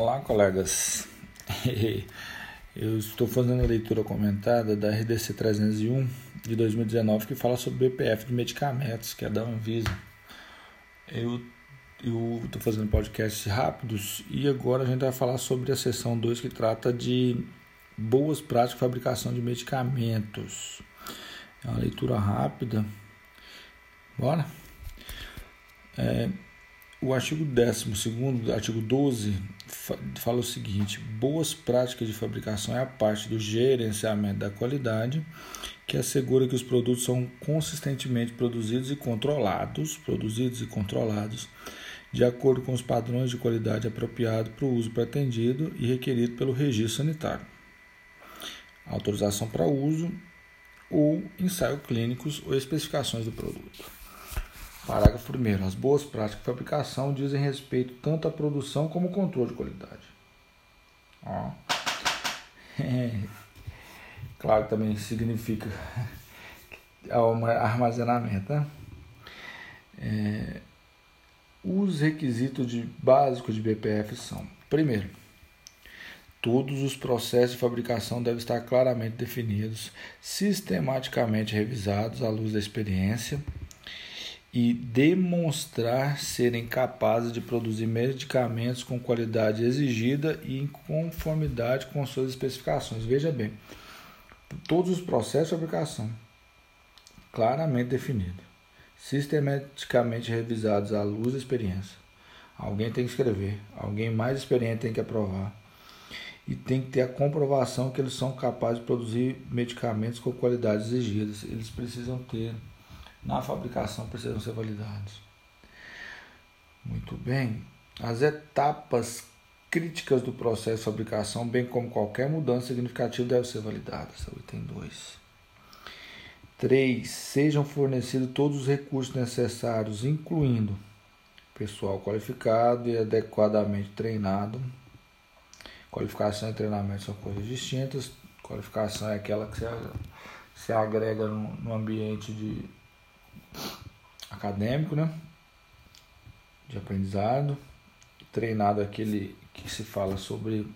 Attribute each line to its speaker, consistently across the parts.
Speaker 1: Olá, colegas. Eu estou fazendo a leitura comentada da RDC 301 de 2019 que fala sobre BPF de medicamentos, que é da Anvisa. Eu estou fazendo podcasts rápidos e agora a gente vai falar sobre a seção 2 que trata de boas práticas de fabricação de medicamentos. É uma leitura rápida. Bora? É, o artigo 12, artigo 12, fala o seguinte: boas práticas de fabricação é a parte do gerenciamento da qualidade que assegura que os produtos são consistentemente produzidos e controlados, produzidos e controlados de acordo com os padrões de qualidade apropriados para o uso pretendido e requerido pelo registro sanitário. Autorização para uso ou ensaios clínicos ou especificações do produto. Parágrafo 1. As boas práticas de fabricação dizem respeito tanto à produção como ao controle de qualidade. Ó. Claro que também significa armazenamento. Né? É. Os requisitos de, básicos de BPF são: primeiro, todos os processos de fabricação devem estar claramente definidos, sistematicamente revisados à luz da experiência e demonstrar serem capazes de produzir medicamentos com qualidade exigida e em conformidade com suas especificações. Veja bem, todos os processos de fabricação claramente definidos, sistematicamente revisados à luz da experiência. Alguém tem que escrever, alguém mais experiente tem que aprovar e tem que ter a comprovação que eles são capazes de produzir medicamentos com qualidade exigidas. Eles precisam ter na fabricação precisam ser validados. Muito bem. As etapas críticas do processo de fabricação, bem como qualquer mudança significativa, devem ser validadas. É o item 2. 3. Sejam fornecidos todos os recursos necessários, incluindo pessoal qualificado e adequadamente treinado. Qualificação e treinamento são coisas distintas. Qualificação é aquela que se agrega no ambiente de acadêmico, né? De aprendizado, treinado aquele que se fala sobre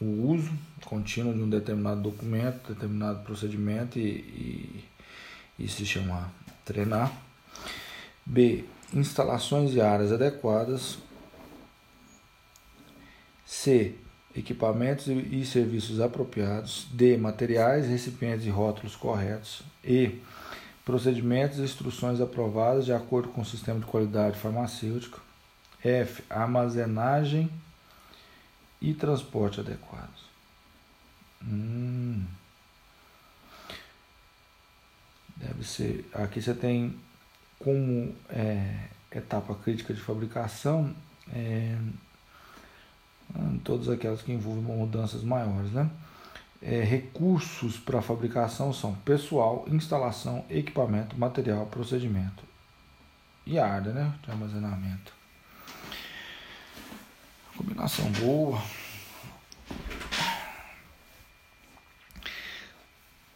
Speaker 1: o uso contínuo de um determinado documento, determinado procedimento e, e, e se chama treinar. B. Instalações e áreas adequadas. C. Equipamentos e serviços apropriados. D. Materiais, recipientes e rótulos corretos. E procedimentos e instruções aprovadas de acordo com o sistema de qualidade farmacêutico. F. Armazenagem e transporte adequados. Hum. Deve ser. Aqui você tem como é, etapa crítica de fabricação é, todas aquelas que envolvem mudanças maiores, né? É, recursos para fabricação são pessoal, instalação, equipamento, material, procedimento e área né, de armazenamento. Combinação boa.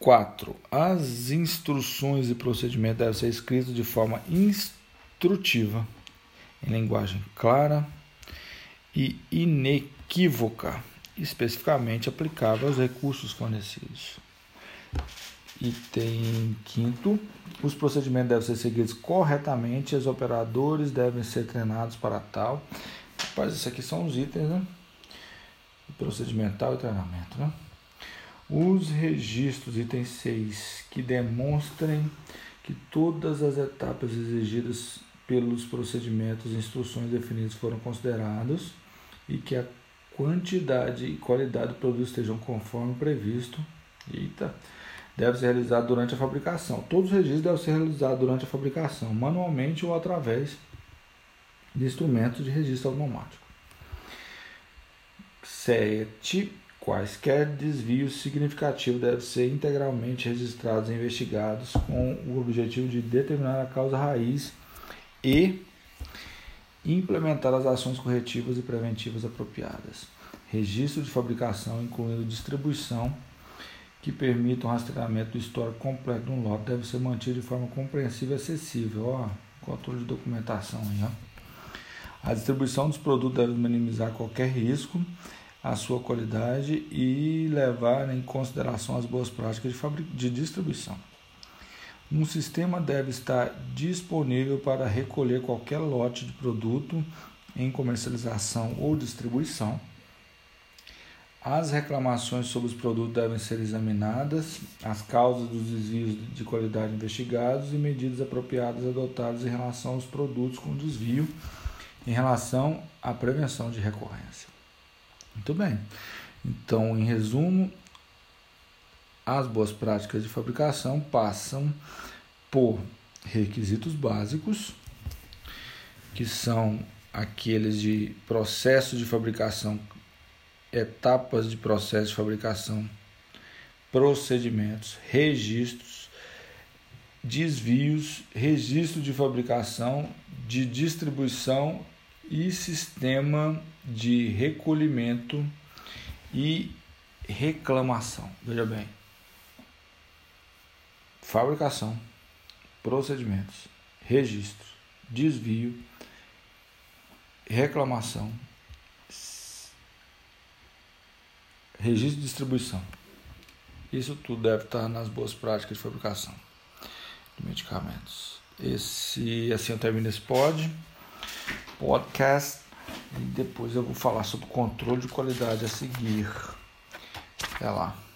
Speaker 1: 4. As instruções e procedimentos devem ser escritos de forma instrutiva, em linguagem clara e inequívoca especificamente aplicável aos recursos fornecidos. Item quinto, os procedimentos devem ser seguidos corretamente, os operadores devem ser treinados para tal. Rapaz, esses aqui são os itens, né? Procedimental e treinamento, né? Os registros, item 6, que demonstrem que todas as etapas exigidas pelos procedimentos e instruções definidas foram considerados e que a quantidade e qualidade do produto estejam conforme previsto. Eita! Deve ser realizado durante a fabricação. Todos os registros devem ser realizados durante a fabricação, manualmente ou através de instrumentos de registro automático. 7. Quaisquer desvios significativos devem ser integralmente registrados e investigados com o objetivo de determinar a causa raiz e implementar as ações corretivas e preventivas apropriadas. Registro de fabricação, incluindo distribuição, que permita um rastreamento do histórico completo de um lote, deve ser mantido de forma compreensível e acessível. Ó, controle de documentação aí, ó. A distribuição dos produtos deve minimizar qualquer risco à sua qualidade e levar em consideração as boas práticas de, de distribuição. Um sistema deve estar disponível para recolher qualquer lote de produto em comercialização ou distribuição. As reclamações sobre os produtos devem ser examinadas, as causas dos desvios de qualidade investigados e medidas apropriadas adotadas em relação aos produtos com desvio, em relação à prevenção de recorrência. Muito bem. Então, em resumo, as boas práticas de fabricação passam por requisitos básicos, que são aqueles de processo de fabricação, etapas de processo de fabricação, procedimentos, registros, desvios, registro de fabricação, de distribuição e sistema de recolhimento e reclamação. Veja bem, fabricação, procedimentos, registro, desvio, reclamação, registro de distribuição. Isso tudo deve estar nas boas práticas de fabricação de medicamentos. Esse assim eu termino esse pod, podcast e depois eu vou falar sobre controle de qualidade a seguir. Até lá.